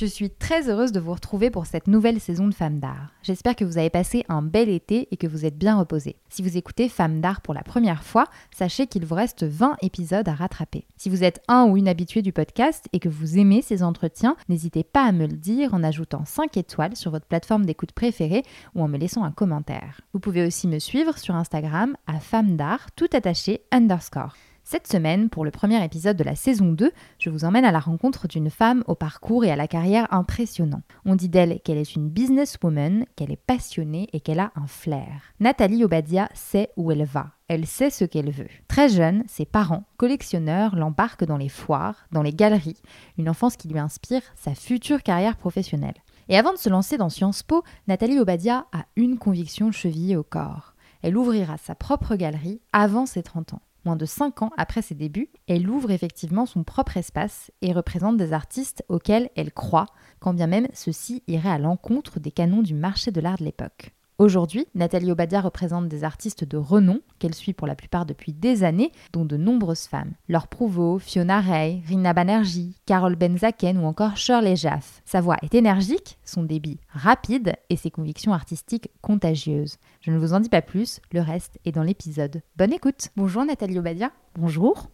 Je suis très heureuse de vous retrouver pour cette nouvelle saison de Femmes d'Art. J'espère que vous avez passé un bel été et que vous êtes bien reposés. Si vous écoutez Femmes d'Art pour la première fois, sachez qu'il vous reste 20 épisodes à rattraper. Si vous êtes un ou une habituée du podcast et que vous aimez ces entretiens, n'hésitez pas à me le dire en ajoutant 5 étoiles sur votre plateforme d'écoute préférée ou en me laissant un commentaire. Vous pouvez aussi me suivre sur Instagram à Femmes d'Art, tout attaché underscore. Cette semaine, pour le premier épisode de la saison 2, je vous emmène à la rencontre d'une femme au parcours et à la carrière impressionnant. On dit d'elle qu'elle est une businesswoman, qu'elle est passionnée et qu'elle a un flair. Nathalie Obadia sait où elle va. Elle sait ce qu'elle veut. Très jeune, ses parents, collectionneurs, l'embarquent dans les foires, dans les galeries, une enfance qui lui inspire sa future carrière professionnelle. Et avant de se lancer dans Sciences Po, Nathalie Obadia a une conviction chevillée au corps. Elle ouvrira sa propre galerie avant ses 30 ans moins de 5 ans après ses débuts, elle ouvre effectivement son propre espace et représente des artistes auxquels elle croit, quand bien même ceux-ci iraient à l'encontre des canons du marché de l'art de l'époque. Aujourd'hui, Nathalie Obadia représente des artistes de renom qu'elle suit pour la plupart depuis des années, dont de nombreuses femmes. Laure Prouveau, Fiona Ray, Rina Banerjee, Carole Benzaken ou encore Shirley Jaff. Sa voix est énergique, son débit rapide et ses convictions artistiques contagieuses. Je ne vous en dis pas plus, le reste est dans l'épisode. Bonne écoute Bonjour Nathalie Obadia. Bonjour.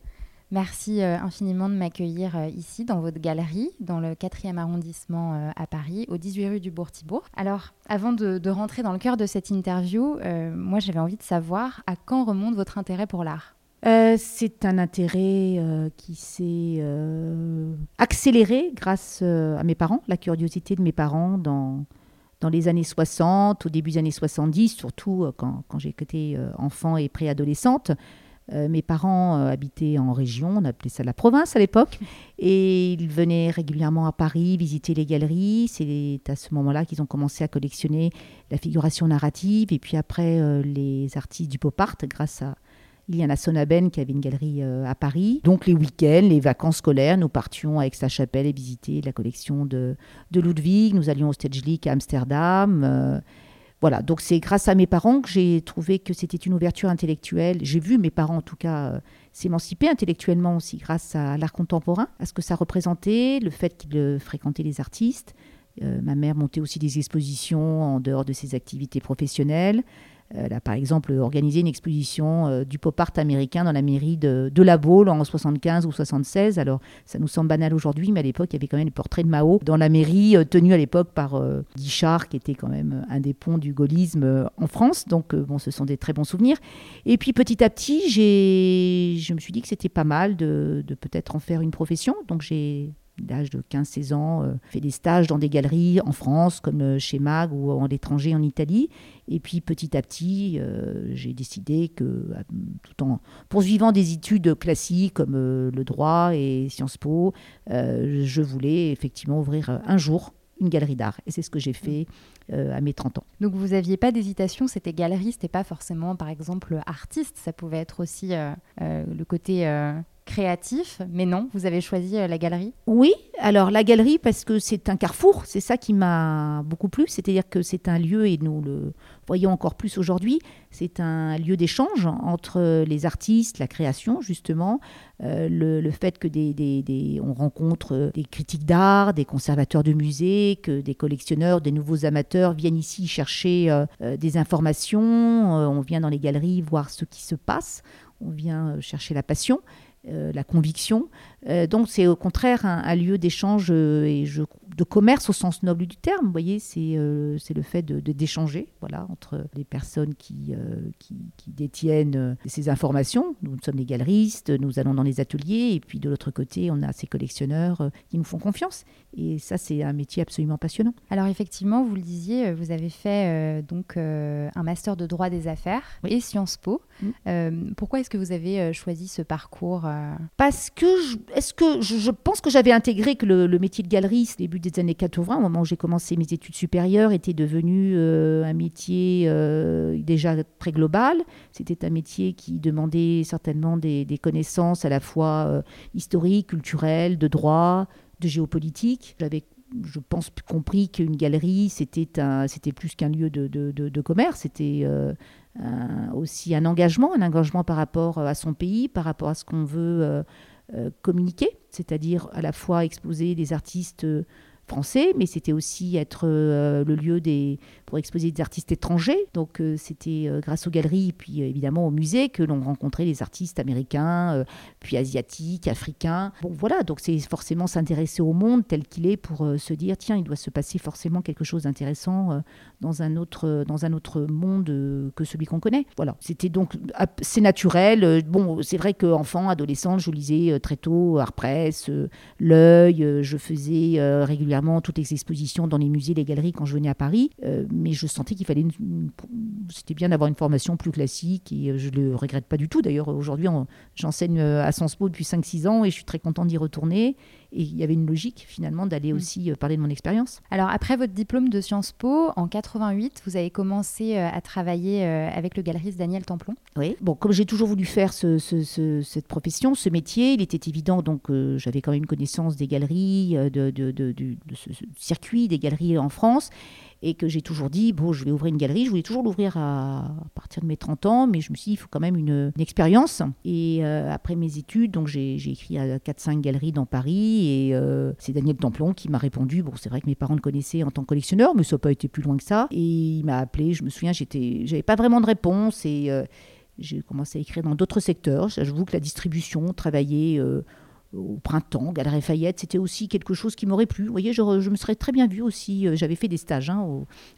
Merci euh, infiniment de m'accueillir euh, ici dans votre galerie, dans le 4e arrondissement euh, à Paris, au 18 rue du Bourg-Thibourg. Alors, avant de, rentrer dans le cœur de cette interview, moi j'avais envie de savoir à quand remonte votre intérêt pour l'art? C'est un intérêt qui s'est accéléré grâce à mes parents, la curiosité de mes parents dans, dans les années 60, au début des années 70, surtout quand, quand j'étais enfant et préadolescente. Euh, mes parents euh, habitaient en région, on appelait ça la province à l'époque, et ils venaient régulièrement à Paris visiter les galeries. C'est à ce moment-là qu'ils ont commencé à collectionner la figuration narrative, et puis après euh, les artistes du pop art, grâce à Iliana Sonaben qui avait une galerie à Paris. Donc les week-ends, les vacances scolaires, nous partions avec sa chapelle et visiter la collection de, de Ludwig. Nous allions au Stedelijk à Amsterdam. Voilà, donc c'est grâce à mes parents que j'ai trouvé que c'était une ouverture intellectuelle. J'ai vu mes parents, en tout cas, euh, s'émanciper intellectuellement aussi grâce à l'art contemporain, à ce que ça représentait, le fait qu'ils euh, fréquentaient les artistes. Euh, ma mère montait aussi des expositions en dehors de ses activités professionnelles. Elle a par exemple organisé une exposition euh, du pop art américain dans la mairie de, La Baule en 75 ou 76. Alors ça nous semble banal aujourd'hui, mais à l'époque il y avait quand même le portrait de Mao dans la mairie euh, tenu à l'époque par euh, Guichard, qui était quand même un des ponts du gaullisme en France. Donc bon, ce sont des très bons souvenirs. Et puis petit à petit, je me suis dit que c'était pas mal de, de peut-être en faire une profession. Donc j'ai l'âge de 15-16 ans, euh, fait des stages dans des galeries en France, comme euh, chez Mag ou en l'étranger en Italie. Et puis petit à petit, euh, j'ai décidé que, tout en poursuivant des études classiques comme le droit et Sciences Po, je voulais effectivement ouvrir un jour une galerie d'art. Et c'est ce que j'ai fait à mes 30 ans. Donc vous n'aviez pas d'hésitation, c'était galeriste et pas forcément, par exemple, artiste. Ça pouvait être aussi le côté créatif, mais non, vous avez choisi euh, la galerie Oui, alors la galerie parce que c'est un carrefour, c'est ça qui m'a beaucoup plu, c'est-à-dire que c'est un lieu, et nous le voyons encore plus aujourd'hui, c'est un lieu d'échange entre les artistes, la création justement, euh, le, fait que des, on rencontre des critiques d'art, des conservateurs de musées, que des collectionneurs, des nouveaux amateurs viennent ici chercher euh, des informations, on vient dans les galeries voir ce qui se passe on vient chercher la passion. La conviction. Donc c'est au contraire un, lieu d'échange et je de commerce au sens noble du terme. Vous voyez, c'est euh, le fait d'échanger de, d'échanger voilà, entre les personnes qui, euh, qui, détiennent euh, ces informations. Nous sommes des galeristes, nous allons dans les ateliers, et puis de l'autre côté, on a ces collectionneurs qui nous font confiance. Et ça, c'est un métier absolument passionnant. Alors effectivement, vous le disiez, vous avez fait donc un master de droit des affaires et Sciences Po. Mm. pourquoi est-ce que vous avez choisi ce parcours Parce que, est-ce que je, pense que j'avais intégré que le, métier de galeriste, début des années 80, au moment où j'ai commencé mes études supérieures, était devenu euh, un métier euh, déjà très global. C'était un métier qui demandait certainement des, connaissances à la fois euh, historiques, culturelles, de droit, de géopolitique. J'avais je pense, compris qu'une galerie, c'était plus qu'un lieu de, commerce, c'était aussi un engagement, un engagement par rapport à son pays, par rapport à ce qu'on veut communiquer, c'est-à-dire à la fois exposer des artistes français, mais c'était aussi être euh, le lieu des, pour exposer des artistes étrangers. Donc euh, c'était euh, grâce aux galeries, puis évidemment au musée, que l'on rencontrait les artistes américains, puis asiatiques, africains. Bon voilà, donc c'est forcément s'intéresser au monde tel qu'il est pour se dire, tiens, il doit se passer forcément quelque chose d'intéressant dans, un autre, dans un autre monde que celui qu'on connaît. Voilà, c'était donc, c'est naturel. Bon, c'est vrai qu'enfant, adolescente, je lisais très tôt Art Press, L'œil, je faisais régulièrement toutes les expositions dans les musées, les galeries quand je venais à Paris. Euh, mais je sentais qu'il fallait. C'était bien d'avoir une formation plus classique et euh, je ne le regrette pas du tout. D'ailleurs, aujourd'hui, j'enseigne euh, à Sciences Po depuis 5-6 ans et je suis très contente d'y retourner. Et il y avait une logique finalement d'aller mm. aussi parler de mon expérience. Alors après votre diplôme de Sciences Po, en 88, vous avez commencé à travailler avec le galeriste Daniel Templon. Oui, bon, comme j'ai toujours voulu faire cette profession, ce métier, il était évident, donc j'avais quand même une connaissance des galeries, de, de, de ce, circuit des galeries en France et que j'ai toujours dit, bon, je vais ouvrir une galerie. Je voulais toujours l'ouvrir à, partir de mes 30 ans, mais je me suis dit, il faut quand même une, expérience. Et euh, après mes études, donc j'ai écrit à 4-5 galeries dans Paris et euh, c'est Daniel Templon qui m'a répondu. Bon, c'est vrai que mes parents le connaissaient en tant que collectionneur, mais ça n'a pas été plus loin que ça. Et il m'a appelé, je me souviens, j'avais pas vraiment de réponse et euh, j'ai commencé à écrire dans d'autres secteurs. J'avoue que la distribution, travailler au printemps, Galerie Fayette, c'était aussi quelque chose qui m'aurait plu. Vous voyez, je, me serais très bien vue aussi. Euh, j'avais fait des stages hein,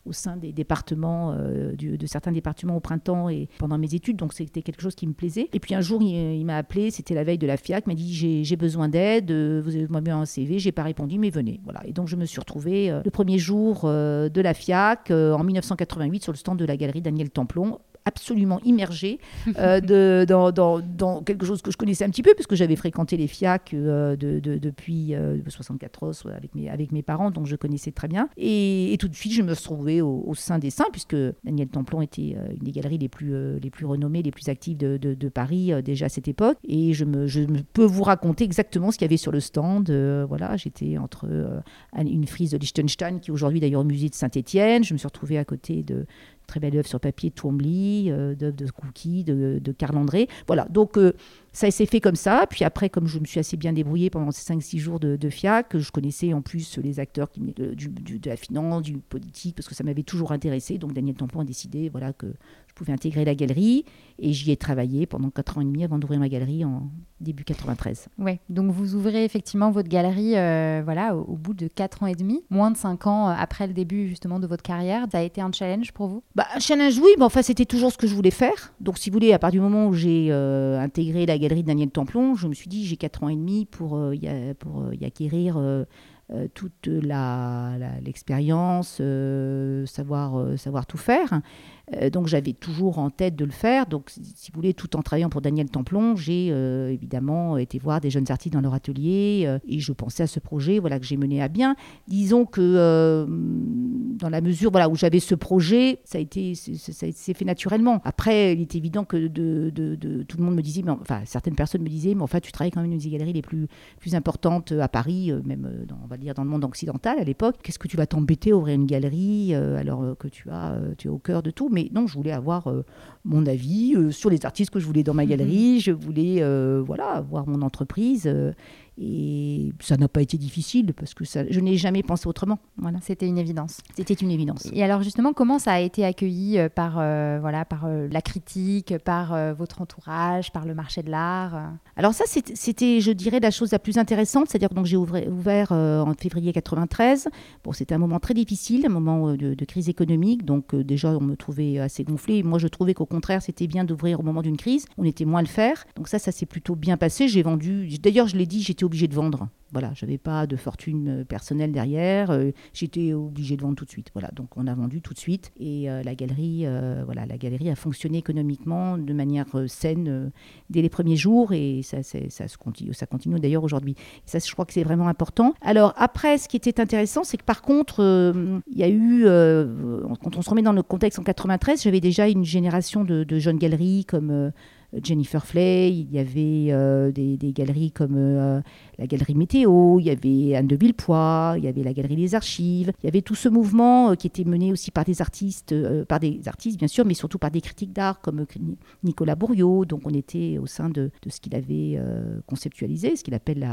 au, sein des départements, euh, de certains départements au printemps et pendant mes études, donc c'était quelque chose qui me plaisait. Et puis un jour, il, m'a appelé, c'était la veille de la FIAC, il m'a dit j'ai besoin d'aide, euh, vous avez mis un CV, j'ai pas répondu, mais venez. Voilà. Et donc je me suis retrouvée le premier jour de la FIAC en 1988 sur le stand de la galerie Daniel Templon absolument immergée euh, dans, quelque chose que je connaissais un petit peu, puisque j'avais fréquenté les FIAC euh, de, depuis 74 euh, avec mes, avec mes parents, donc je connaissais très bien. Et, tout de suite, je me trouvée au, sein des saints, puisque Daniel Templon était une des galeries les plus, les plus renommées, les plus actives de, Paris déjà à cette époque. Et je peux vous raconter exactement ce qu'il y avait sur le stand. voilà, j'étais entre une frise de Liechtenstein, qui est aujourd'hui d'ailleurs au musée de Saint-Étienne. Je me suis retrouvée à côté de très belle œuvre sur papier de Twombly, euh, d'œuvres de Cookie, de, de Carl André. Voilà, donc euh, ça s'est fait comme ça. Puis après, comme je me suis assez bien débrouillée pendant ces 5-6 jours de, de, FIAC, je connaissais en plus les acteurs de, de la finance, du politique, parce que ça m'avait toujours intéressé. Donc Daniel Tampon a décidé voilà, que pouvais intégrer la galerie. Et j'y ai travaillé pendant 4 ans et demi avant d'ouvrir ma galerie en début 93. Oui, donc vous ouvrez effectivement votre galerie euh, voilà, au, bout de 4 ans et demi, moins de 5 ans après le début justement de votre carrière. Ça a été un challenge pour vous? Bah, Un challenge, oui, mais enfin c'était toujours ce que je voulais faire. Donc si vous voulez, à partir du moment où j'ai euh, intégré la galerie, de Daniel Templon, je me suis dit, j'ai 4 ans et demi pour, euh, y, pour euh, y acquérir euh, toute l'expérience, savoir, savoir tout faire. Euh, donc j'avais toujours en tête de le faire. Donc si vous voulez, tout en travaillant pour Daniel Templon, j'ai euh, évidemment été voir des jeunes artistes dans leur atelier euh, et je pensais à ce projet voilà, que j'ai mené à bien. Disons que dans la mesure voilà, où j'avais ce projet, ça s'est fait naturellement. Après, il est évident que de, de, tout le monde me disait, mais, enfin certaines personnes me disaient, mais enfin tu travailles quand même une des galeries les plus, plus importantes à Paris, même dans, va dire dans le monde occidental à l'époque. Qu'est-ce que tu vas t'embêter à ouvrir une galerie alors que tu as tu es au cœur de tout mais non, je voulais avoir euh, mon avis euh, sur les artistes que je voulais dans ma mhm. galerie. Je voulais euh, voilà, avoir mon entreprise. Et ça n'a pas été difficile parce que ça, je n'ai jamais pensé autrement. Voilà. C'était une évidence. C'était une évidence. Et alors justement, comment ça a été accueilli euh, par, euh, voilà, par euh, la critique, par votre entourage, par le marché de l'art Alors ça, c'était, je dirais, la chose la plus intéressante. C'est-à-dire que j'ai ouvert en février 93. Bon, c'était un moment très difficile, un moment de, de crise économique. Donc déjà, on me trouvait assez gonflé. Moi, je trouvais qu'au contraire, c'était bien d'ouvrir au moment d'une crise. On était moins à le faire. Donc ça, ça s'est plutôt bien passé. J'ai vendu. D'ailleurs, je l'ai dit, j'étais obligée de vendre. Voilà, j'avais pas de fortune euh, personnelle derrière, euh, j'étais obligée de vendre tout de suite. Voilà, donc on a vendu tout de suite et euh, la galerie, voilà, la galerie a fonctionné économiquement de manière saine dès les premiers jours et ça, ça continue, ça continue d'ailleurs aujourd'hui. Ça, je crois que c'est vraiment important. Alors après, ce qui était intéressant, c'est que par contre, il y a eu, quand on se remet dans le contexte en 93, j'avais déjà une génération de jeunes galeries comme Jennifer Flay, il y avait euh, des, galeries comme euh, la galerie Météo, il y avait Anne de Villepoix, il y avait la galerie des Archives, il y avait tout ce mouvement euh, qui était mené aussi par des artistes, par des artistes bien sûr, mais surtout par des critiques d'art comme Nicolas Bourriot. Donc on était au sein de, ce qu'il avait conceptualisé, ce qu'il appelle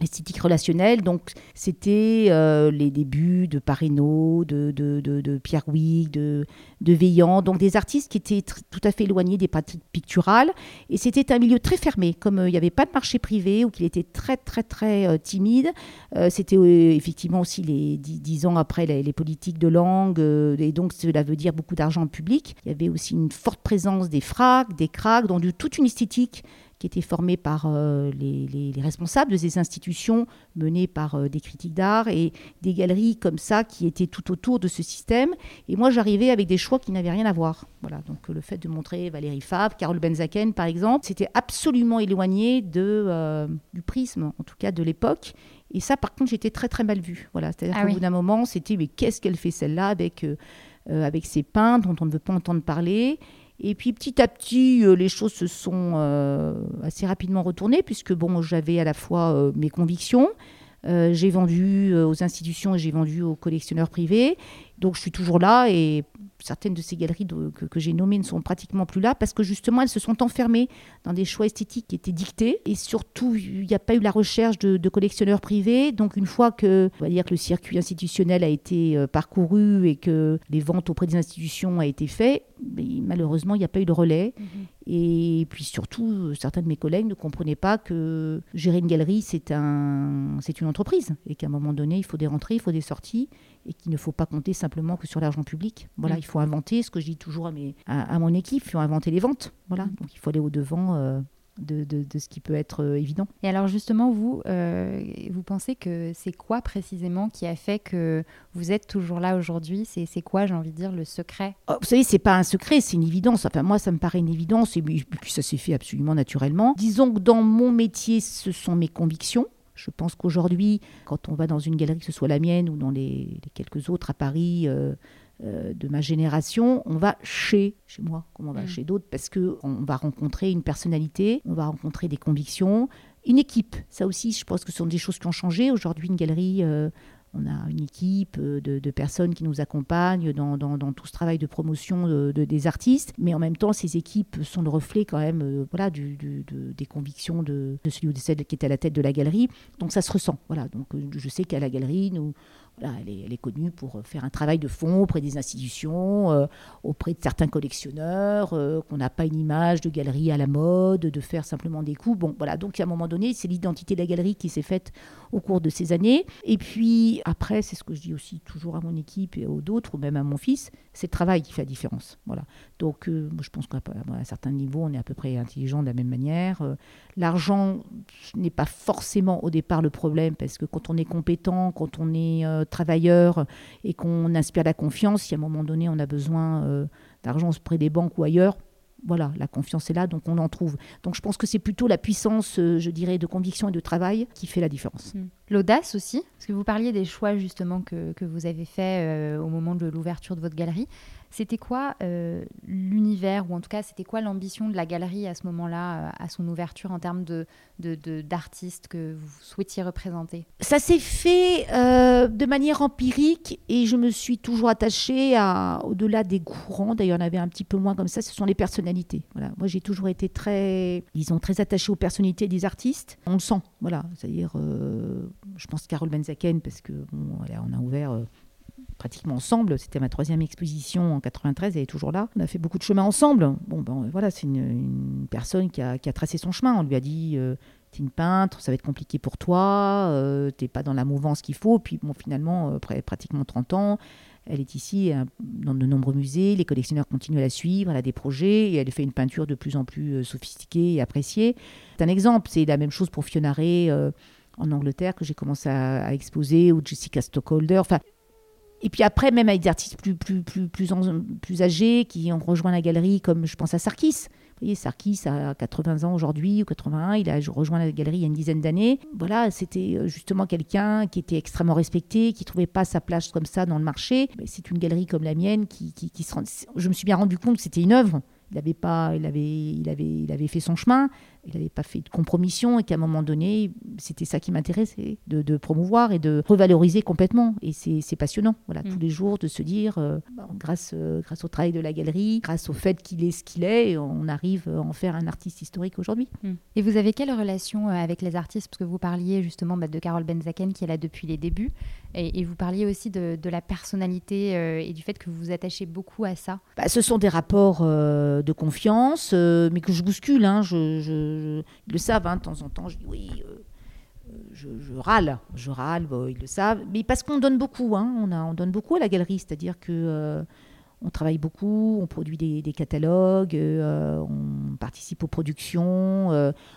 l'esthétique relationnelle. Donc c'était les débuts de Pareno, de, Pierre Huyghe, de Veillant, donc des artistes qui étaient tout à fait éloignés des pratiques picturales et c'était un milieu très fermé, comme euh, il n'y avait pas de marché privé ou qu'il était très, très, très euh, timide. Euh, c'était effectivement aussi les dix, ans après les, politiques de langue, et donc cela veut dire beaucoup d'argent public. Il y avait aussi une forte présence des fracs, des cracks, donc toute une esthétique qui était formé par euh, les, responsables de ces institutions, menées par euh, des critiques d'art et des galeries comme ça qui étaient tout autour de ce système. Et moi, j'arrivais avec des choix qui n'avaient rien à voir. Voilà, donc le fait de montrer Valérie Fabre, Carole Benzaken, par exemple, c'était absolument éloigné de, euh, du prisme, en tout cas de l'époque. Et ça, par contre, j'étais très très mal vue. Voilà, c'est-à-dire ah qu'au bout d'un moment, c'était mais qu'est-ce qu'elle fait celle-là avec avec ses peintres dont on ne veut pas entendre parler? Et puis petit à petit, euh, les choses se sont euh, assez rapidement retournées, puisque bon, j'avais à la fois euh, mes convictions, j'ai vendu aux institutions et j'ai vendu aux collectionneurs privés. Donc je suis toujours là et certaines de ces galeries que, j'ai nommées ne sont pratiquement plus là parce que justement elles se sont enfermées dans des choix esthétiques qui étaient dictés et surtout il n'y a pas eu la recherche de, collectionneurs privés. Donc une fois que, on va dire que le circuit institutionnel a été euh, parcouru et que les ventes auprès des institutions ont été faites, malheureusement il n'y a pas eu de relais. Mhm. Et puis surtout, certains de mes collègues ne comprenaient pas que gérer une galerie, c'est un, c'est une entreprise et qu'à un moment donné, il faut des rentrées, il faut des sorties et qu'il ne faut pas compter simplement que sur l'argent public. Voilà, mm. il faut inventer, ce que je dis toujours à, mes, à, mon équipe, il faut inventer les ventes. Voilà, mm. donc il faut aller au-devant. Euh, de, de, ce qui peut être euh, évident. Et alors justement, vous, euh, vous pensez que c'est quoi précisément qui a fait que vous êtes toujours là aujourd'hui? C'est quoi, j'ai envie de dire, le secret? Oh, Vous savez, c'est pas un secret, c'est une évidence. Enfin, moi, ça me paraît une évidence et puis ça s'est fait absolument naturellement. Disons que dans mon métier, ce sont mes convictions. Je pense qu'aujourd'hui, quand on va dans une galerie, que ce soit la mienne ou dans les, quelques autres à Paris euh, euh, de ma génération, on va chez, chez moi, comme on va mm. chez d'autres, parce qu'on va rencontrer une personnalité, on va rencontrer des convictions, une équipe. Ça aussi, je pense que ce sont des choses qui ont changé. Aujourd'hui, une galerie, euh, on a une équipe euh, de, personnes qui nous accompagnent dans, tout ce travail de promotion de, des artistes, mais en même temps, ces équipes sont le reflet quand même euh, voilà, des convictions de, celui ou celle qui est à la tête de la galerie. Donc ça se ressent. Voilà. Donc je sais qu'à la galerie, nous, elle, est, connue pour faire un travail de fond auprès des institutions, auprès de certains collectionneurs, qu'on n'a pas une image de galerie à la mode, de faire simplement des coups. Bon, voilà. Donc à un moment donné, c'est l'identité de la galerie qui s'est faite au cours de ces années. Et puis après, c'est ce que je dis aussi toujours à mon équipe et aux autres, ou même à mon fils, c'est le travail qui fait la différence. Voilà. Donc, euh, je pense qu'à un certain niveau, on est à peu près intelligent de la même manière. Euh, l'argent n'est pas forcément au départ le problème, parce que quand on est compétent, quand on est euh, travailleur et qu'on inspire la confiance, si à un moment donné on a besoin d'argent auprès des banques ou ailleurs, voilà, la confiance est là, donc on en trouve. Donc je pense que c'est plutôt la puissance, je dirais, de conviction et de travail qui fait la différence. Mmh. L'audace aussi, parce que vous parliez des choix justement que, que vous avez faits au moment de l'ouverture de votre galerie. C'était quoi euh, l'univers, ou en tout cas, c'était quoi l'ambition de la galerie à ce moment-là, euh, à son ouverture, en termes de, d'artistes que vous souhaitiez représenter? Ça s'est fait euh, de manière empirique et je me suis toujours attachée au-delà des courants, d'ailleurs, en avait un petit peu moins comme ça, ce sont les personnalités. Voilà. Moi, j'ai toujours été très, disons, très attachée aux personnalités des artistes. On le sent, voilà. C'est-à-dire, je pense Carole Benzaken, parce que bon, on a ouvert pratiquement ensemble. C'était ma troisième exposition en 93, elle est toujours là. On a fait beaucoup de chemin ensemble. Bon, ben voilà, c'est une, personne qui a, tracé son chemin. On lui a dit euh, T'es une peintre, ça va être compliqué pour toi, euh, t'es pas dans la mouvance qu'il faut. Puis bon, finalement, euh, après pratiquement 30 ans, elle est ici dans de nombreux musées, les collectionneurs continuent à la suivre, elle a des projets et elle fait une peinture de plus en plus sophistiquée et appréciée. C'est un exemple, c'est la même chose pour Fiona Ray en Angleterre que j'ai commencé à, exposer, ou Jessica Stockholder. Et puis après, même avec des artistes plus, plus, plus, plus, plus âgés qui ont rejoint la galerie, comme je pense à Sarkis. Vous voyez, Sarkis a 80 ans aujourd'hui, ou 81, il a rejoint la galerie il y a une dizaine d'années. Voilà, c'était euh, justement quelqu'un qui était extrêmement respecté, qui trouvait pas sa place comme ça dans le marché. C'est une galerie comme la mienne qui, qui, se Je me suis bien rendu compte que c'était une œuvre. Il avait, pas, il, avait, il, avait, il avait fait son chemin, il n'avait pas fait de compromission et qu'à un moment donné, c'était ça qui m'intéressait, de, promouvoir et de revaloriser complètement. Et c'est passionnant, voilà, mm. tous les jours, de se dire, euh, grâce, euh, grâce au travail de la galerie, grâce au fait qu'il est ce qu'il est, on arrive à en faire un artiste historique aujourd'hui. Mm. Et vous avez quelle relation euh, avec les artistes? Parce que vous parliez justement bah, de Carole Benzaken qui est là depuis les débuts, et, vous parliez aussi de, la personnalité et du fait que vous vous attachez beaucoup à ça. Bah, ce sont des rapports de confiance, mais que je bouscule. Hein, je ils le savent, hein, de temps en temps, je dis oui, euh, euh, je, râle, je râle, ils le savent, mais parce qu'on donne beaucoup, hein, on, donne beaucoup à la galerie, c'est-à-dire que euh, on travaille beaucoup, on produit des, catalogues, on participe aux productions,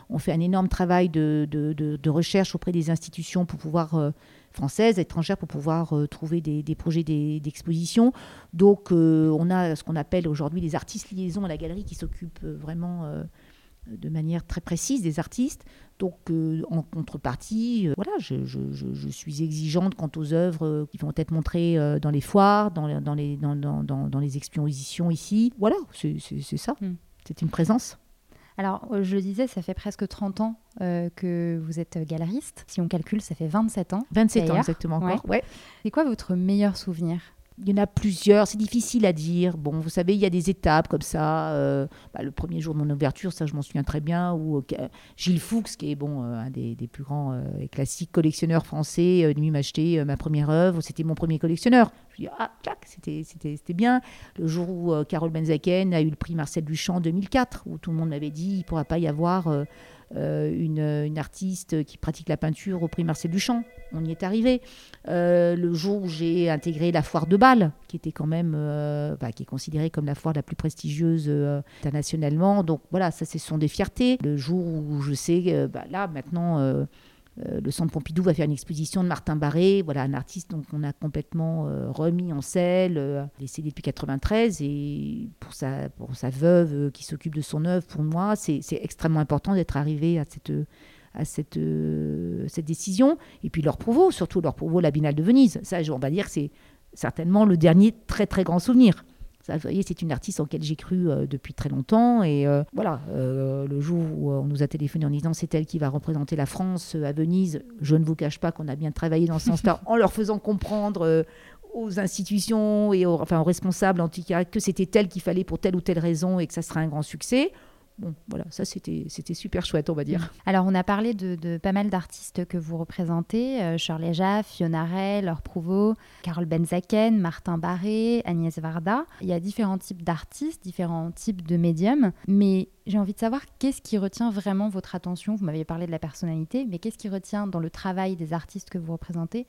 on fait un énorme travail de, recherche auprès des institutions pour pouvoir françaises, étrangères, pour pouvoir trouver des, des projets d'exposition. Donc on a ce qu'on appelle aujourd'hui les artistes liaisons à la galerie qui s'occupent vraiment de manière très précise des artistes. Donc, euh, en contrepartie, euh, voilà, je, suis exigeante quant aux œuvres euh, qui vont être montrées dans les foires, dans, dans les, dans, dans, les expositions ici. Voilà, c'est ça. Hmm. C'est une présence. Alors, je le disais, ça fait presque 30 ans que vous êtes galeriste. Si on calcule, ça fait 27 ans. 27 ans, exactement encore. Ouais. C'est quoi votre meilleur souvenir? Il y en a plusieurs, c'est difficile à dire. Bon, vous savez, il y a des étapes comme ça. Euh, bah, le premier jour de mon ouverture, ça je m'en souviens très bien, où euh, Gilles Fuchs, qui est bon, euh, un des, plus grands et classiques collectionneurs français, venu m'acheter ma première œuvre. C'était mon premier collectionneur. Je dis, ah, clac, c'était bien. Le jour où Carole Benzaken a eu le prix Marcel Duchamp en 2004, où tout le monde m'avait dit, il ne pourra pas y avoir euh, une, artiste qui pratique la peinture au prix Marcel Duchamp. On y est arrivé. Euh, le jour où j'ai intégré la foire de Bâle, qui était quand même, euh, bah, qui est considérée comme la foire la plus prestigieuse internationalement. Donc voilà, ça, ce sont des fiertés. Le jour où je sais, bah, là maintenant le Centre Pompidou va faire une exposition de Martin Barré, voilà un artiste donc on a complètement euh, remis en selle, euh, décédé depuis 93 et pour sa pour sa veuve qui s'occupe de son œuvre, pour moi c'est extrêmement important d'être arrivé à cette à cette, cette décision. Et puis leur provo, surtout leur provo, la de Venise. Ça, on va dire que c'est certainement le dernier très très grand souvenir vous voyez, c'est une artiste en laquelle j'ai cru euh, depuis très longtemps. Et euh, voilà, euh, le jour où on nous a téléphoné en disant c'est elle qui va représenter la France à Venise, je ne vous cache pas qu'on a bien travaillé dans ce sens-là, en leur faisant comprendre aux institutions et aux, enfin, aux responsables en tout cas que c'était elle qu'il fallait pour telle ou telle raison et que ça serait un grand succès. Bon, voilà, ça c'était super chouette, on va dire. Alors, on a parlé de, pas mal d'artistes que vous représentez euh, Shirley Jaff, Fiona Ray, Laure Prouveau, Carole Benzaken, Martin Barré, Agnès Varda. Il y a différents types d'artistes, différents types de médiums, mais j'ai envie de savoir qu'est-ce qui retient vraiment votre attention? Vous m'aviez parlé de la personnalité, mais qu'est-ce qui retient dans le travail des artistes que vous représentez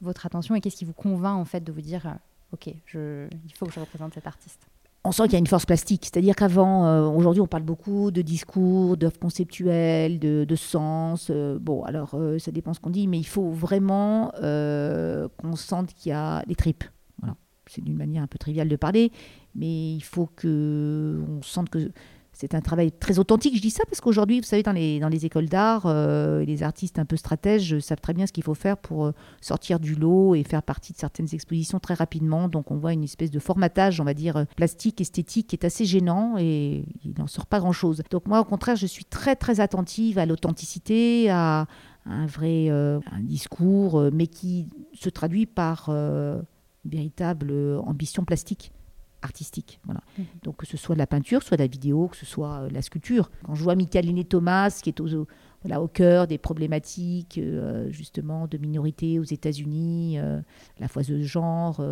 votre attention et qu'est-ce qui vous convainc en fait de vous dire, euh, ok, il faut que je représente cet artiste on sent qu'il y a une force plastique. C'est-à-dire qu'avant, euh, aujourd'hui, on parle beaucoup de discours, d'œuvres conceptuelles, de, sens. Euh, bon, alors, euh, ça dépend ce qu'on dit, mais il faut vraiment qu'on sente qu'il y a des tripes. Voilà. C'est d'une manière un peu triviale de parler, mais il faut qu'on sente que c'est un travail très authentique. Je dis ça parce qu'aujourd'hui, vous savez, dans les, écoles d'art, euh, les artistes un peu stratèges savent très bien ce qu'il faut faire pour euh, sortir du lot et faire partie de certaines expositions très rapidement. Donc on voit une espèce de formatage, on va dire, plastique, esthétique, qui est assez gênant et il n'en sort pas grand-chose. Donc moi, au contraire, je suis très, très attentive à l'authenticité, à, un vrai discours, mais qui se traduit par une véritable ambition plastique artistique. Voilà. Mhm. Donc que ce soit de la peinture, soit de la vidéo, que ce soit euh, la sculpture. Quand je vois Michaeline Thomas, qui est au, voilà, au cœur des problématiques euh, justement de minorités aux États-Unis, euh, la fois de genre,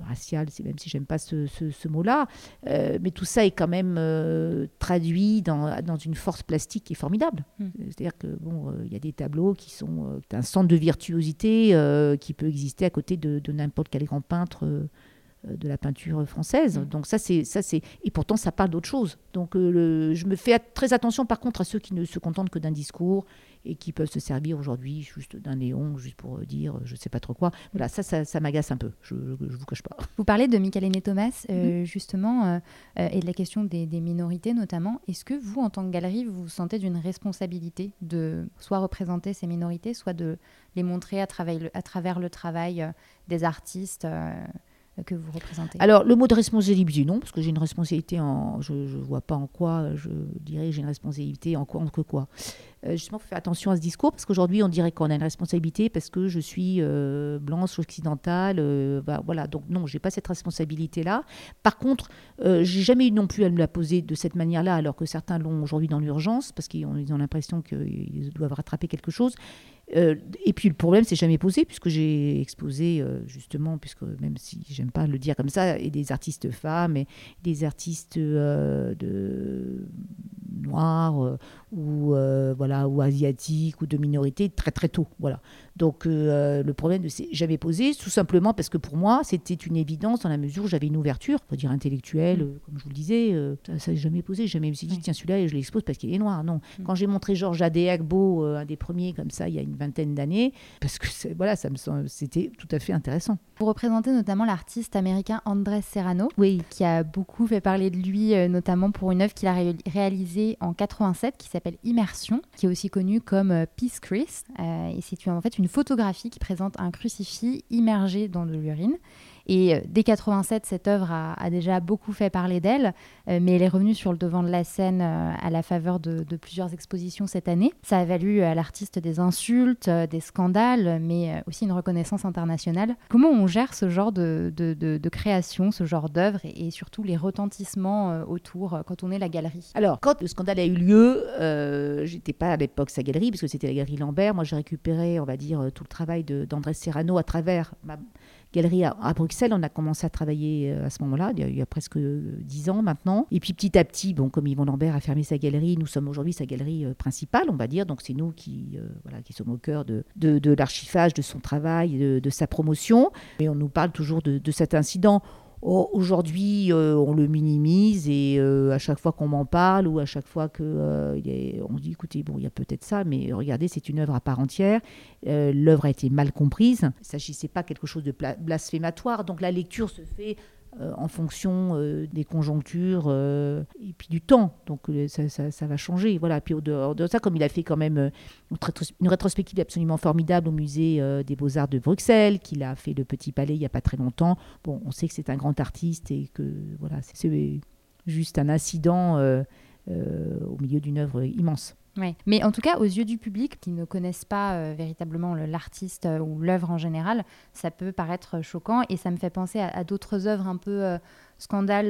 raciale, c'est même si j'aime pas ce, ce, mot-là, mais tout ça est quand même traduit dans, dans, une force plastique qui est formidable. Mhm. C'est-à-dire que bon, il y a des tableaux qui sont un centre de virtuosité qui peut exister à côté de, de n'importe quel grand peintre de la peinture française. Mm. Donc ça c'est ça c'est et pourtant ça parle d'autre chose. Donc euh, je me fais très attention par contre à ceux qui ne se contentent que d'un discours et qui peuvent se servir aujourd'hui juste d'un néon juste pour dire je sais pas trop quoi. Voilà ça ça, m'agace un peu. Je, ne vous cache pas. Vous parlez de Michael et Thomas euh, mm-hmm. justement et de la question des, minorités notamment. Est-ce que vous en tant que galerie vous vous sentez d'une responsabilité de soit représenter ces minorités, soit de les montrer à à travers le travail des artistes que vous représentez Alors, le mot de responsabilité, non, parce que j'ai une responsabilité en. Je ne vois pas en quoi, je dirais, j'ai une responsabilité en quoi, en que quoi. Euh, justement, il faut faire attention à ce discours, parce qu'aujourd'hui, on dirait qu'on a une responsabilité parce que je suis euh, blanche, occidentale. Euh, bah, voilà, donc non, je n'ai pas cette responsabilité-là. Par contre, j'ai jamais eu non plus à me la poser de cette manière-là, alors que certains l'ont aujourd'hui dans l'urgence, parce qu'ils ont l'impression qu'ils doivent rattraper quelque chose. Euh, et puis le problème s'est jamais posé puisque j'ai exposé euh, justement, puisque même si j'aime pas le dire comme ça, et des artistes femmes et des artistes euh, noirs ou voilà ou asiatiques ou de minorités très très tôt, voilà. Donc euh, le problème ne s'est jamais posé, tout simplement parce que pour moi, c'était une évidence dans la mesure où j'avais une ouverture, on dire intellectuelle, mm. euh, comme je vous le disais, euh, ça s'est jamais posé. Jamais me suis dit, tiens, celui-là, je l'expose parce qu'il est noir. Non. Mm. Quand j'ai montré Georges Adéagbo, un des premiers comme ça, il y a une vingtaine d'années, parce que voilà, ça me c'était tout à fait intéressant. Vous représentez notamment l'artiste américain Andrés Serrano, oui. qui a beaucoup fait parler de lui, notamment pour une œuvre qu'il a réalisée en 87 qui s'appelle Immersion, qui est aussi connue comme Peace Christ. et c'est en fait une photographie qui présente un crucifix immergé dans de l'urine. Et euh, dès 87, cette œuvre a, déjà beaucoup fait parler d'elle, euh, mais elle est revenue sur le devant de la scène euh, à la faveur de, plusieurs expositions cette année. Ça a valu à l'artiste des insultes, des scandales, mais aussi une reconnaissance internationale. Comment on gère ce genre de, création, ce genre d'œuvre, et, surtout les retentissements autour quand on est la galerie? Alors, quand le scandale a eu lieu, j'étais pas à l'époque sa galerie, parce que c'était la galerie Lambert. Moi, j'ai récupéré, on va dire, tout le travail d'André Serrano à travers ma galerie à, Bruxelles. On a commencé à travailler euh, à ce moment-là, il, y a presque dix ans maintenant. Et puis petit à petit, bon, comme Yvon Lambert a fermé sa galerie, nous sommes aujourd'hui sa galerie euh, principale, on va dire. Donc c'est nous qui, euh, voilà, qui sommes au cœur de, de, l'archivage de son travail, de, sa promotion. Et on nous parle toujours de, de cet incident. Aujourd'hui, euh, on le minimise et euh, à chaque fois qu'on m'en parle ou à chaque fois que euh, dit écoutez, bon, il y a peut-être ça, mais regardez, c'est une œuvre à part entière. L'œuvre a été mal comprise. Il ne s'agissait pas quelque chose de blasphématoire. Donc la lecture se fait euh, en fonction euh, des conjonctures euh, et puis du temps. Donc ça, va changer. Voilà. Puis au dehors de ça, comme il a fait quand même une rétrospective absolument formidable au musée des Beaux-Arts de Bruxelles, qu'il a fait le Petit Palais il n'y a pas très longtemps. On sait que c'est un grand artiste et que voilà, c'est juste un incident au milieu d'une œuvre immense. Mais en tout cas, aux yeux du public qui ne connaissent pas euh, véritablement l'artiste euh, ou l'œuvre en général, ça peut paraître choquant et ça me fait penser à, d'autres œuvres un peu euh, scandales,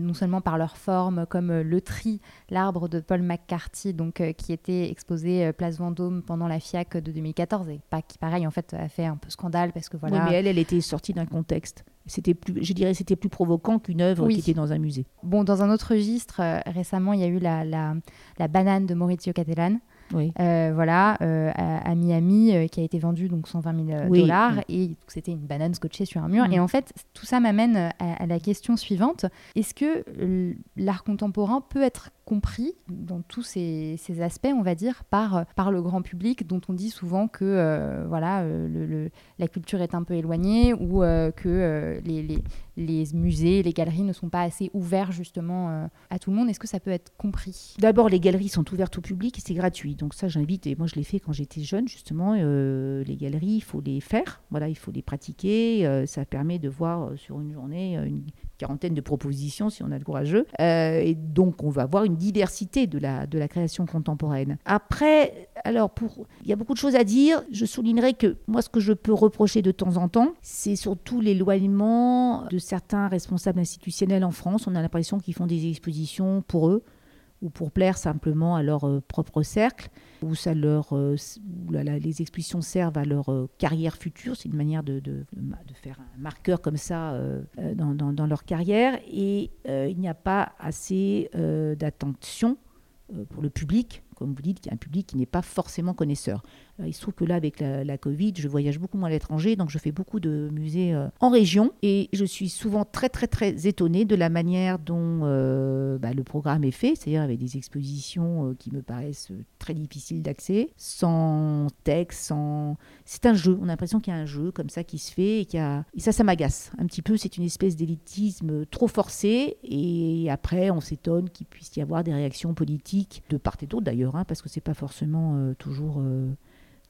non seulement par leur forme, comme Le Tri, l'arbre de Paul McCarthy, donc, qui était exposé Place Vendôme pendant la FIAC de 2014 et pas qui, pareil, en fait, a fait un peu scandale parce que voilà. Oui, mais elle, elle était sortie d'un contexte c'était plus, je dirais, c'était plus provoquant qu'une œuvre qui était dans un musée. Bon, dans un autre registre, euh, récemment, il y a eu la, la, banane de Maurizio Cattelan. voilà, à, Miami, qui a été vendu donc 120 000 dollars, et c'était une banane scotchée sur un mur. Mm. Et en fait, tout ça m'amène à, la question suivante est-ce que l'art contemporain peut être compris dans tous ces, aspects, on va dire, par, par le grand public, dont on dit souvent que euh, voilà, euh, le, la culture est un peu éloignée ou euh, que les, les, les, musées, les galeries ne sont pas assez ouverts justement à tout le monde? Est-ce que ça peut être compris? D'abord, les galeries sont ouvertes au public et c'est gratuit. Donc ça, j'invite, et moi je l'ai fait quand j'étais jeune, justement, les galeries, il faut les faire, voilà, il faut les pratiquer. ça permet de voir sur une journée une quarantaine de propositions si on a le courageux. et donc, on va voir une diversité de la, de la création contemporaine. Après, alors, pour, il y a beaucoup de choses à dire. Je soulignerai que moi, ce que je peux reprocher de temps en temps, c'est surtout l'éloignement de certains responsables institutionnels en France. On a l'impression qu'ils font des expositions pour eux ou pour plaire simplement à leur euh, propre cercle, où ça leur, euh, les expositions servent à leur euh, carrière future. C'est une manière de, de, faire un marqueur comme ça dans, dans, dans, leur carrière. Et il n'y a pas assez d'attention pour le public comme vous dites, qu'il y a un public qui n'est pas forcément connaisseur. Euh, il se trouve que là, avec la, Covid, je voyage beaucoup moins à l'étranger, donc je fais beaucoup de musées euh, en région et je suis souvent très, très, très étonnée de la manière dont euh, bah, le programme est fait, c'est-à-dire avec des expositions qui me paraissent très difficiles d'accès, sans texte, sans. C'est un jeu. On a l'impression qu'il y a un jeu comme ça qui se fait et, qui a... ça, ça m'agace un petit peu. C'est une espèce d'élitisme trop forcé et après, on s'étonne qu'il puisse y avoir des réactions politiques de part et d'autre d'ailleurs, hein, parce que c'est pas forcément toujours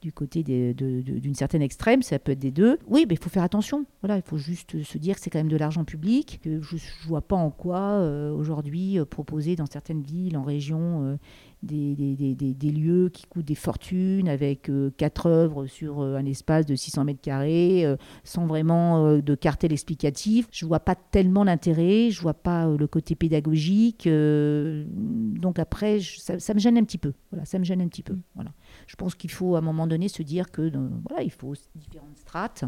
du côté d'une certaine extrême, ça peut être des deux. Oui, mais il faut faire attention. Voilà, il faut juste se dire que c'est quand même de l'argent public. Que je ne vois pas en quoi euh, aujourd'hui euh, proposer dans certaines villes, en région, euh, des, des, des, des, lieux qui coûtent des fortunes avec euh, quatre œuvres sur euh, un espace de 600 mètres carrés, euh, sans vraiment de cartel explicatif. Je vois pas tellement l'intérêt, je vois pas le côté pédagogique. donc après, ça, ça, me gêne un petit peu. Voilà, ça me gêne un petit peu. Voilà. Je pense qu'il faut à un moment donné se dire que voilà, il faut différentes strates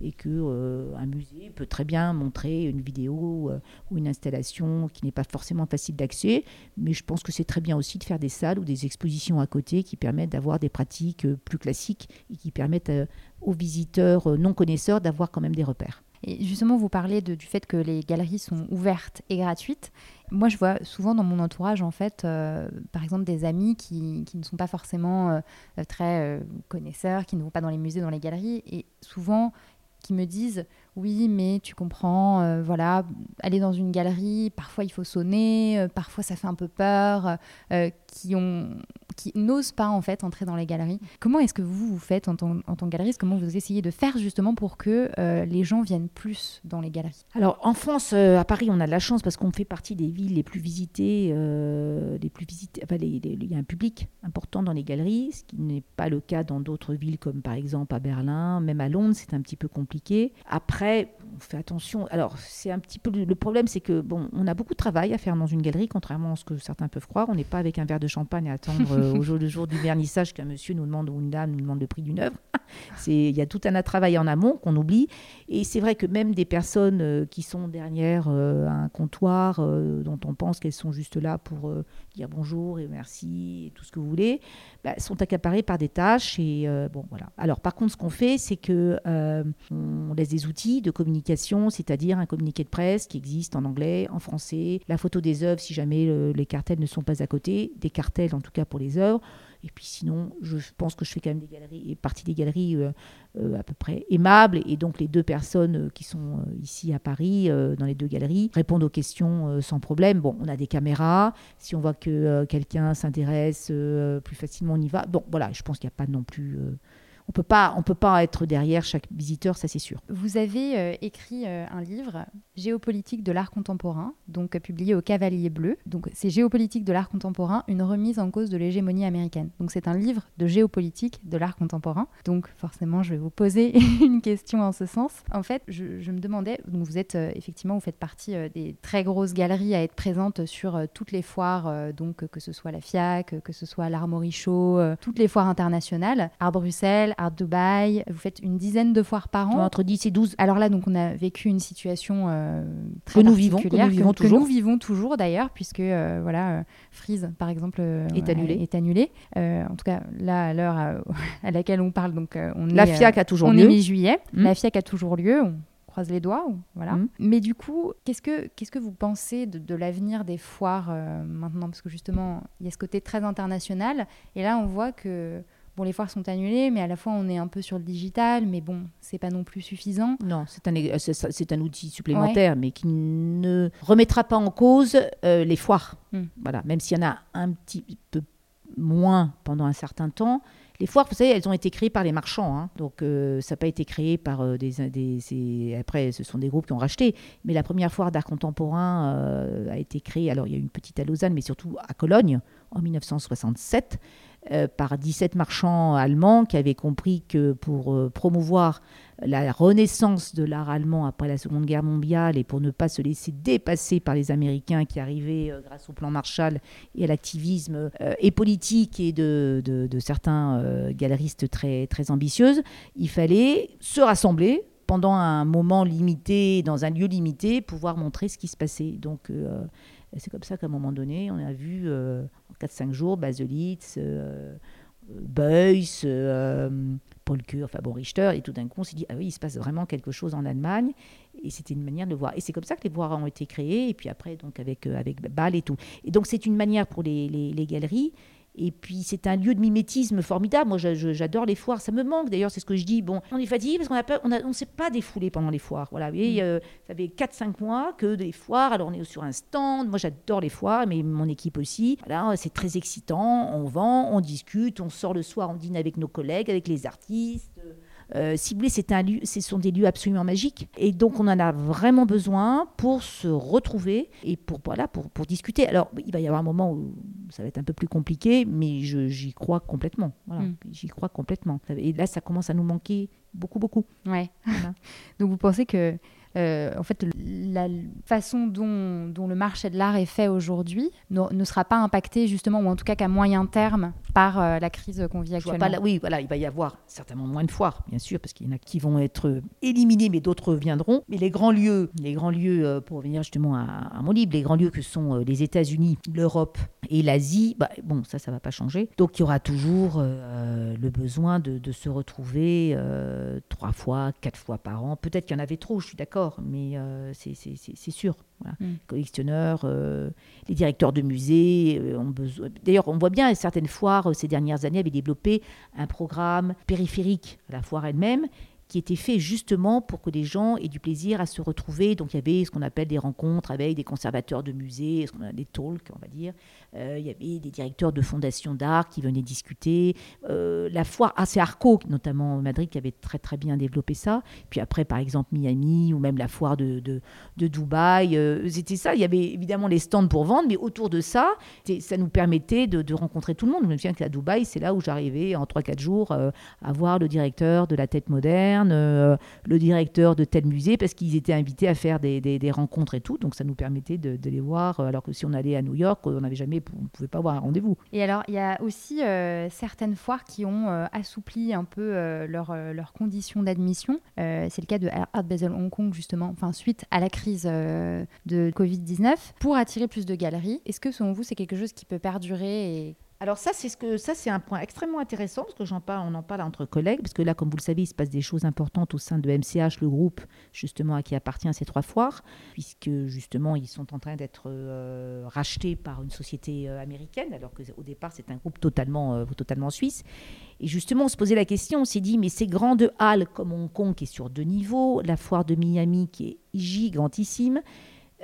et que euh, un musée peut très bien montrer une vidéo euh, ou une installation qui n'est pas forcément facile d'accès, mais je pense que c'est très bien aussi de faire des salles ou des expositions à côté qui permettent d'avoir des pratiques euh, plus classiques et qui permettent aux visiteurs non connaisseurs d'avoir quand même des repères. Et justement, vous parlez du fait que les galeries sont ouvertes et gratuites. Moi, je vois souvent dans mon entourage, en fait, par exemple, des amis qui, qui, ne sont pas forcément très connaisseurs, qui ne vont pas dans les musées, dans les galeries. Et souvent, qui me disent oui mais tu comprends euh, voilà aller dans une galerie parfois il faut sonner euh, parfois ça fait un peu peur euh, qui ont qui n'osent pas en fait entrer dans les galeries. Comment est-ce que vous vous faites en tant, en tant que galeriste? Comment vous essayez de faire justement pour que les gens viennent plus dans les galeries? Alors en France à Paris on a de la chance parce qu'on fait partie des villes les plus visitées les plus visitées enfin, il y a un public important dans les galeries ce qui n'est pas le cas dans d'autres villes comme par exemple à Berlin même à Londres c'est un petit peu compliqué. Après on fait attention. Alors, c'est un petit peu le problème, c'est que bon, on a beaucoup de travail à faire dans une galerie, contrairement à ce que certains peuvent croire. On n'est pas avec un verre de champagne à attendre euh, au jour le jour du vernissage qu'un monsieur nous demande ou une dame nous demande le prix d'une œuvre. Il y a tout un travail en amont qu'on oublie. Et c'est vrai que même des personnes euh, qui sont derrière euh, un comptoir dont on pense qu'elles sont juste là pour dire bonjour et merci et tout ce que vous voulez, bah, sont accaparées par des tâches. Et bon, voilà. Alors, par contre, ce qu'on fait, c'est que on laisse des outils de communication, c'est-à-dire un communiqué de presse qui existe en anglais, en français, la photo des œuvres si jamais euh, les cartels ne sont pas à côté, des cartels en tout cas pour les œuvres. Et puis sinon, je pense que je fais quand même des galeries, et partie des galeries euh, euh, à peu près aimables. Et donc les deux personnes qui sont ici à Paris, dans les deux galeries, répondent aux questions sans problème. Bon, on a des caméras. Si on voit que quelqu'un s'intéresse plus facilement, on y va. Bon, voilà, je pense qu'il n'y a pas non plus on peut pas, on peut pas être derrière chaque visiteur, ça c'est sûr. Vous avez euh, écrit euh, un livre, Géopolitique de l'art contemporain, donc euh, publié au Cavalier Bleu. Donc c'est Géopolitique de l'art contemporain, une remise en cause de l'hégémonie américaine. Donc c'est un livre de géopolitique de l'art contemporain. Donc forcément, je vais vous poser une question en ce sens. En fait, je, me demandais, donc vous êtes effectivement, vous faites partie des très grosses galeries à être présentes sur toutes les foires, donc que ce soit la FIAC, que ce soit l'Armory Show, toutes les foires internationales, à Bruxelles, Art Dubai. Vous faites une dizaine de foires par an. Entre 10 et 12. Alors là, donc, on a vécu une situation euh, très que nous vivons, que nous vivons que toujours. nous vivons toujours d'ailleurs, puisque euh, voilà, euh, Freeze, par exemple, euh, Est annulé. Est annulé. Euh, en tout cas, là, à l'heure à, à laquelle on parle, donc on La est, FIAC a toujours on lieu. est mi-juillet. Mm. La FIAC a toujours lieu. On croise les doigts. Voilà. Mm. Mais du coup, qu'est-ce que, qu'est-ce que vous pensez de, de l'avenir des foires euh, maintenant? Parce que justement, il y a ce côté très international. Et là, on voit que bon, les foires sont annulées, mais à la fois, on est un peu sur le digital. Mais bon, c'est pas non plus suffisant. Non, c'est un, é- c'est un outil supplémentaire, mais qui ne remettra pas en cause euh, les foires. Mm. Voilà, même s'il y en a un petit peu moins pendant un certain temps. Les foires, vous savez, elles ont été créées par les marchands. hein. Donc, euh, ça n'a pas été créé par euh, des, Après, ce sont des groupes qui ont racheté. Mais la première foire d'art contemporain euh, a été créée. Alors, il y a eu une petite à Lausanne, mais surtout à Cologne, en 1967, euh, par 17 marchands allemands qui avaient compris que pour euh, promouvoir la renaissance de l'art allemand après la Seconde Guerre mondiale et pour ne pas se laisser dépasser par les Américains qui arrivaient euh, grâce au plan Marshall et à l'activisme euh, et politique et de, de- certains euh, galeristes très, très ambitieuses, il fallait se rassembler pendant un moment limité, dans un lieu limité, pouvoir montrer ce qui se passait. Donc euh, c'est comme ça qu'à un moment donné, on a vu euh, en 4-5 jours Baselitz, euh, Beuys, euh, Paul Kür, enfin bon, Richter, et tout d'un coup on s'est dit, ah oui, il se passe vraiment quelque chose en Allemagne, et c'était une manière de voir. Et c'est comme ça que les foires ont été créées, et puis après, donc avec, euh, avec Bâle et tout. Et donc c'est une manière pour les- les galeries, et puis c'est un lieu de mimétisme formidable. Moi, j'adore les foires, ça me manque d'ailleurs, c'est ce que je dis. Bon, on est fatigué parce qu'on on ne s'est pas défoulé pendant les foires. Voilà, vous voyez, euh, ça fait 4-5 mois que des foires, alors on est sur un stand. Moi, j'adore les foires, mais mon équipe aussi. Voilà, c'est très excitant, on vend, on discute, on sort le soir, on dîne avec nos collègues, avec les artistes. Euh, voulez, c'est un lieu, ce sont des lieux absolument magiques. Et donc, on en a vraiment besoin pour se retrouver et pour, voilà, pour, pour discuter. Alors, il va y avoir un moment où ça va être un peu plus compliqué, mais j'y crois complètement. Voilà, Mm. J'y crois complètement. Et là, ça commence à nous manquer beaucoup, beaucoup. Ouais. Voilà. Donc vous pensez que euh, en fait la façon dont, dont le marché de l'art est fait aujourd'hui ne, ne sera pas impactée justement ou en tout cas qu'à moyen terme par euh, la crise qu'on vit actuellement. pas oui, voilà, il va y avoir certainement moins de foires, bien sûr, parce qu'il y en a qui vont être éliminés, mais d'autres viendront. Mais les grands lieux, les grands lieux, euh, pour revenir justement à, à mon livre, les grands lieux que sont les États-Unis, l'Europe et l'Asie, bah, bon, ça, ça va pas changer. Donc il y aura toujours euh, le besoin de, de se retrouver trois fois, quatre fois par an. Peut-être qu'il y en avait trop, je suis d'accord, mais euh, c'est- sûr. Voilà. Mm. Collectionneurs, euh, les directeurs de musées euh, ont besoin. D'ailleurs, on voit bien certaines foires ces dernières années avaient développé un programme périphérique à la foire elle-même qui était fait justement pour que les gens aient du plaisir à se retrouver. Donc il y avait ce qu'on appelle des rencontres avec des conservateurs de musées, ce qu'on a des talks, on va dire. Euh, il y avait des directeurs de fondations d'art qui venaient discuter. Euh, la foire AC Arco, notamment Madrid, qui avait très très bien développé ça. Puis après, par exemple, Miami ou même la foire de, de, de Dubaï. euh, C'était ça. Il y avait évidemment les stands pour vendre, mais autour de ça, ça nous permettait de, rencontrer tout le monde. Je me souviens qu'à Dubaï, c'est là où j'arrivais en 3-4 jours à voir le directeur de la tête moderne, le directeur de tel musée, parce qu'ils étaient invités à faire des, des- rencontres et tout. Donc ça nous permettait de, de les voir, alors que si on allait à New York, on n'avait jamais, on ne pouvait pas avoir un rendez-vous. Et alors, il y a aussi euh, certaines foires qui ont euh, assoupli un peu euh, leurs conditions d'admission. C'est le cas de Art Basel Hong Kong, justement, enfin, suite à la crise de Covid-19, pour attirer plus de galeries. Est-ce que, selon vous, c'est quelque chose qui peut perdurer. Alors ça, c'est ce que c'est un point extrêmement intéressant parce que j'en parle, on en parle entre collègues parce que là, comme vous le savez, il se passe des choses importantes au sein de MCH, le groupe justement à qui appartient ces trois foires, puisque justement ils sont en train d'être euh, rachetés par une société euh, américaine, alors qu'au départ c'est un groupe totalement, euh, totalement suisse. Et justement, on se posait la question, on s'est dit, mais ces grandes halles comme Hong Kong qui est sur deux niveaux, la foire de Miami qui est gigantissime.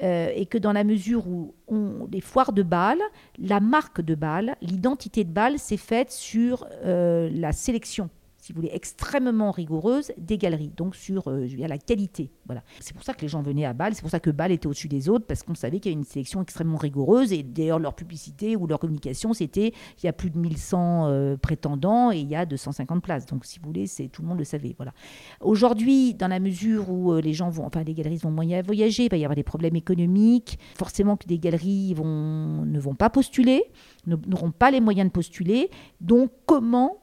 Euh, et que dans la mesure où on, les foires de Bâle, la marque de Bâle, l'identité de Bâle s'est faite sur euh, la sélection, si vous voulez, extrêmement rigoureuse des galeries, donc sur euh, la qualité. Voilà. C'est pour ça que les gens venaient à Bâle, c'est pour ça que Bâle était au-dessus des autres, parce qu'on savait qu'il y avait une sélection extrêmement rigoureuse, et d'ailleurs leur publicité ou leur communication, c'était il y a plus de 1100 euh, prétendants et il y a 250 places. Donc si vous voulez, c'est tout le monde le savait. Voilà. Aujourd'hui, dans la mesure où euh, les gens vont, enfin les galeries vont voyager, il va y avoir des problèmes économiques, forcément que des galeries vont, ne vont pas postuler, n'auront pas les moyens de postuler. Donc comment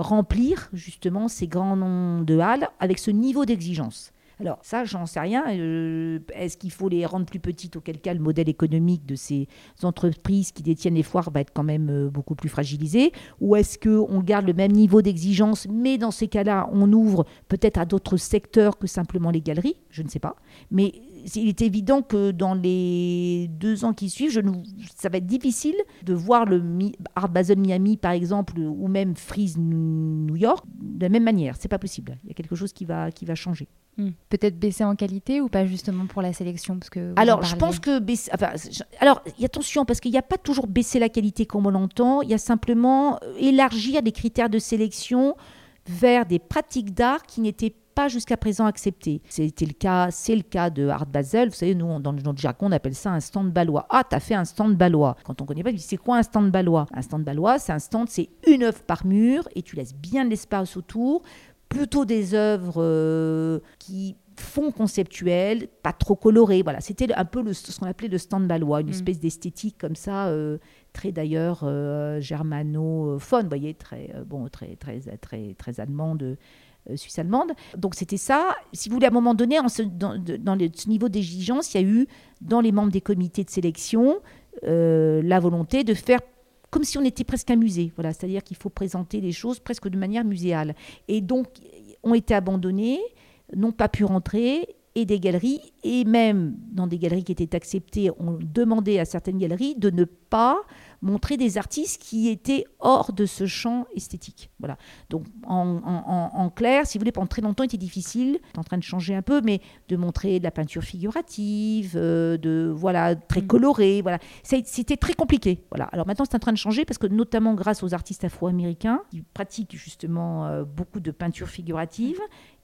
remplir justement ces grands noms de halles avec ce niveau d'exigence. Alors ça, j'en sais rien. Euh, Est-ce qu'il faut les rendre plus petites Auquel cas, le modèle économique de ces entreprises qui détiennent les foires va être quand même euh, beaucoup plus fragilisé? Ou est-ce qu'on garde le même niveau d'exigence, mais dans ces cas-là, on ouvre peut-être à d'autres secteurs que simplement les galeries? Je ne sais pas. Mais il est évident que dans les deux ans qui suivent, je ça va être difficile de voir le Mi- Art Miami, par exemple, ou même Freeze New York de la même manière. C'est pas possible. Il y a quelque chose qui va, qui va changer. Hmm. Peut-être baisser en qualité ou pas justement pour la sélection parce que Alors, je pense que baisser- enfin, je- alors, attention, parce qu'il n'y a pas toujours baisser la qualité comme on l'entend. Il y a simplement euh, élargir les critères de sélection vers des pratiques d'art qui n'étaient pas jusqu'à présent acceptées. C'était le cas, c'est le cas de Art Basel. Vous savez, nous, on- dans le jargon, on appelle ça un stand balois. Ah, t'as fait un stand balois. Quand on connaît pas, c'est quoi un stand balois? Un stand balois, c'est un stand, c'est une œuvre par mur et tu laisses bien de l'espace autour. Plutôt des œuvres euh, qui font conceptuel, pas trop colorées. Voilà, c'était un peu le- ce qu'on appelait le stand balois, une Mm. espèce d'esthétique comme ça, euh, très d'ailleurs euh, germanophone, vous voyez, très euh, bon, très très très très allemande. suisse allemande. Donc c'était ça. Si vous voulez, à un moment donné, en ce- dans, le- ce niveau d'exigence, il y a eu dans les membres des comités de sélection la volonté de faire comme si on était presque un musée. Voilà, c'est-à-dire qu'il faut présenter les choses presque de manière muséale. Et donc ont été abandonnés, n'ont pas pu rentrer. Et des galeries, et même dans des galeries qui étaient acceptées, on demandait à certaines galeries de ne pas montrer des artistes qui étaient hors de ce champ esthétique. Voilà. Donc, en, en- en- en clair, si vous voulez, pendant très longtemps, il était difficile, c'est en train de changer un peu, mais de montrer de la peinture figurative, euh, de voilà très Mm. colorée, voilà. C'était très compliqué. Voilà. Alors maintenant, c'est en train de changer parce que notamment grâce aux artistes afro-américains qui pratiquent justement euh, beaucoup de peinture figurative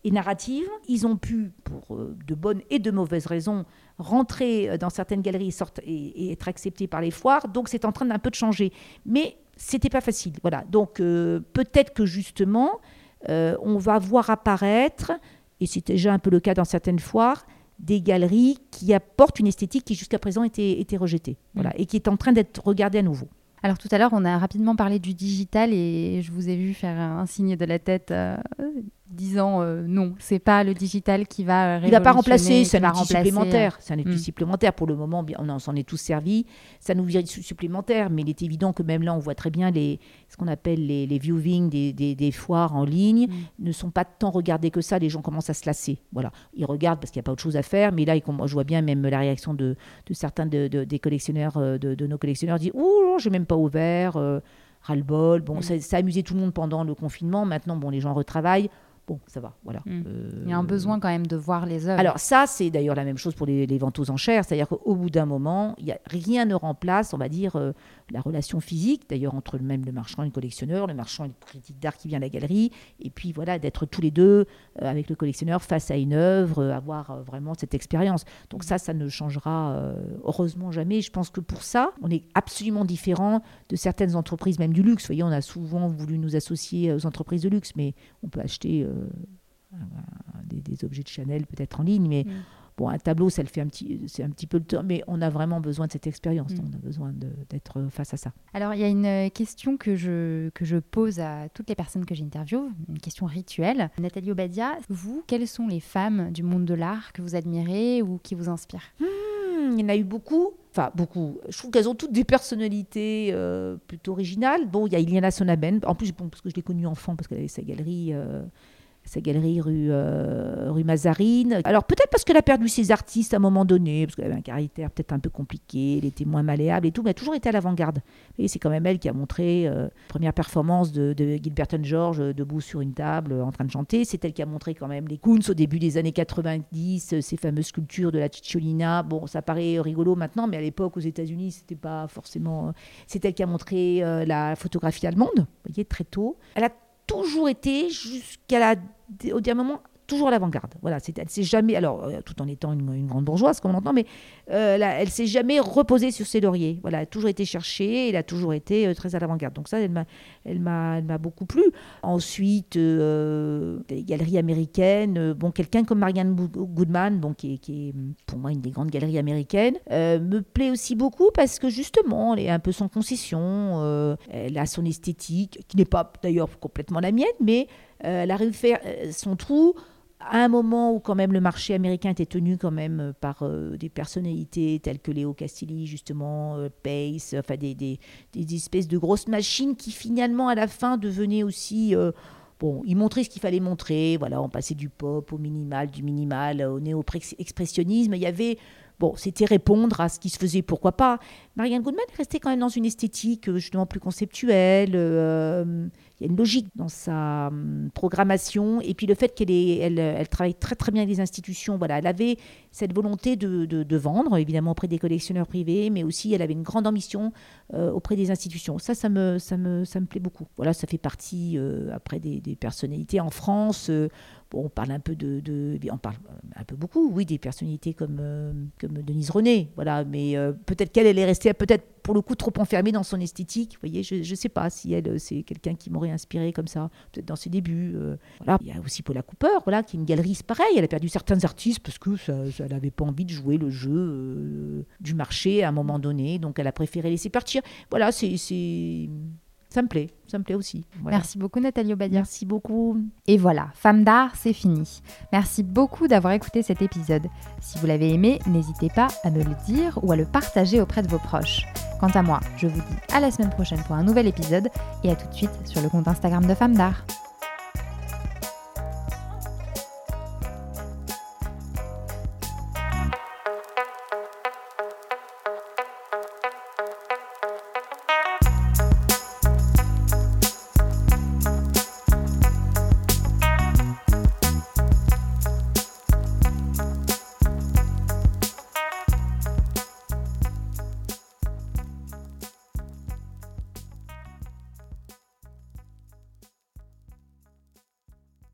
et narrative, ils ont pu, pour euh, de bonnes et de mauvaises raisons, rentrer euh, dans certaines galeries et, sorte- et- et être acceptés par les foires. Donc c'est en train d'un peu de changer. Mais c'était pas facile. Voilà. Donc euh, peut-être que justement, euh, on va voir apparaître, et c'est déjà un peu le cas dans certaines foires, des galeries qui apportent une esthétique qui jusqu'à présent était, était rejetée. Voilà. Et qui est en train d'être regardée à nouveau. Alors tout à l'heure, on a rapidement parlé du digital et je vous ai vu faire un signe de la tête euh, disant euh, non, c'est pas le digital qui va Il va pas révolutionner, remplacer, qui c'est un outil supplémentaire. C'est un outil Mm. supplémentaire. Pour le moment, on en- s'en est tous servis. Ça nous vient su- supplémentaire, mais il est évident que même là, on voit très bien les, ce qu'on appelle les, les viewings des, des- des foires en ligne Mm. ne sont pas tant regardés que ça. Les gens commencent à se lasser. Voilà. Ils regardent parce qu'il n'y a pas autre chose à faire, mais là, ils je vois bien même la réaction de, de certains de- de- des collectionneurs, euh, de, de nos collectionneurs, disent Ouh, j'ai même pas ouvert. euh, ras-le-bol. Bon, Mm. ça, ça a amusé tout le monde pendant le confinement. Maintenant, bon, les gens retravaillent. Bon, ça va, voilà. Mm. Euh, Il y a un besoin quand même de voir les œuvres. alors ça, c'est d'ailleurs la même chose pour les, les ventes aux enchères, c'est-à-dire qu'au bout d'un moment, il y a, rien ne remplace, on va dire, euh, la relation physique, d'ailleurs entre le même le marchand et le collectionneur, le marchand et le critique d'art qui vient à la galerie, et puis voilà, d'être tous les deux euh, avec le collectionneur face à une œuvre, euh, avoir euh, vraiment cette expérience. Donc ça, ça ne changera heureusement jamais. Je pense que pour ça, on est absolument différent de certaines entreprises, même du luxe. Vous voyez, on a souvent voulu nous associer aux entreprises de luxe, mais on peut acheter des objets de Chanel peut-être en ligne, mais Mm. Bon, un tableau, ça le fait un petit, c'est un petit peu le temps, mais on a vraiment besoin de cette expérience. Mm. On a besoin d'être face à ça. Alors, il y a une euh, question que je, que je pose à toutes les personnes que j'interviewe, une question rituelle. Nathalie Obadia, vous, quelles sont les femmes du monde de l'art que vous admirez ou qui vous inspirent? Hmm, il y en a eu beaucoup. Enfin, beaucoup. Je trouve qu'elles ont toutes des personnalités euh, plutôt originales. Bon, il y a Iliana Sonaben. En plus, bon, parce que je l'ai connue enfant, parce qu'elle avait sa galerie, euh, sa galerie rue, euh, rue Mazarine. Alors, peut-être parce qu'elle a perdu ses artistes à un moment donné, parce qu'elle avait un caractère peut-être un peu compliqué, elle était moins malléable et tout, mais elle a toujours été à l'avant-garde. Et c'est quand même elle qui a montré euh, première performance de, de Gilbert George euh, debout sur une table euh, en train de chanter. C'est elle qui a montré quand même les Koons au début des années 90, euh, ces fameuses sculptures de la Cicciolina. Bon, ça paraît rigolo maintenant, mais à l'époque aux États-Unis, c'était pas forcément. C'est elle qui a montré la photographie allemande, vous voyez, très tôt. Elle a toujours été, jusqu'à la, au dernier moment, toujours à l'avant-garde. Voilà, elle s'est jamais, alors euh, tout en étant une, grande bourgeoise, comme on entend, mais euh, là, elle s'est jamais reposée sur ses lauriers. Voilà, elle a toujours été cherchée, elle a toujours été euh, très à l'avant-garde. Donc ça, elle m'a, beaucoup plu. Ensuite, les galeries américaines, bon, quelqu'un comme Marianne Goodman, bon, qui est pour moi une des grandes galeries américaines, me plaît aussi beaucoup parce que justement, elle est un peu sans concession, elle a son esthétique, qui n'est pas d'ailleurs complètement la mienne, mais elle arrive à faire son trou. À un moment où quand même le marché américain était tenu quand même euh, par euh, des personnalités telles que Léo Castilli, justement, euh, Pace, enfin des, espèces de grosses machines qui finalement à la fin devenaient aussi... bon, ils montraient ce qu'il fallait montrer, voilà, on passait du pop au minimal, du minimal au néo-expressionnisme, il y avait... Bon, c'était répondre à ce qui se faisait, pourquoi pas. Marianne Goodman est restée quand même dans une esthétique justement plus conceptuelle il y a une logique dans sa hum, programmation. Et puis le fait qu'elle elle, travaille très très bien avec les institutions, voilà, elle avait cette volonté de, vendre, évidemment auprès des collectionneurs privés, mais aussi elle avait une grande ambition euh, auprès des institutions. Ça, ça me, plaît beaucoup. Voilà, ça fait partie euh, après des, des, personnalités en France. Euh, on parle un peu de, de, on parle un peu beaucoup, oui, des personnalités comme comme Denise René, voilà. Mais peut-être qu'elle, elle est restée peut-être pour le coup trop enfermée dans son esthétique. Vous voyez, je ne sais pas si elle, c'est quelqu'un qui m'aurait inspiré comme ça, peut-être dans ses débuts. voilà. Il y a aussi Paula Cooper, voilà, qui est une galerie pareil. Elle a perdu certains artistes parce que ça, elle n'avait pas envie de jouer le jeu euh, du marché à un moment donné, donc elle a préféré laisser partir. Voilà, c'est ça me plaît, ça me plaît aussi. Merci beaucoup Nathalie Obadia. Merci beaucoup. Et voilà, Femme d'art, c'est fini. Merci beaucoup d'avoir écouté cet épisode. Si vous l'avez aimé, n'hésitez pas à me le dire ou à le partager auprès de vos proches. Quant à moi, je vous dis à la semaine prochaine pour un nouvel épisode et à tout de suite sur le compte Instagram de Femme d'art.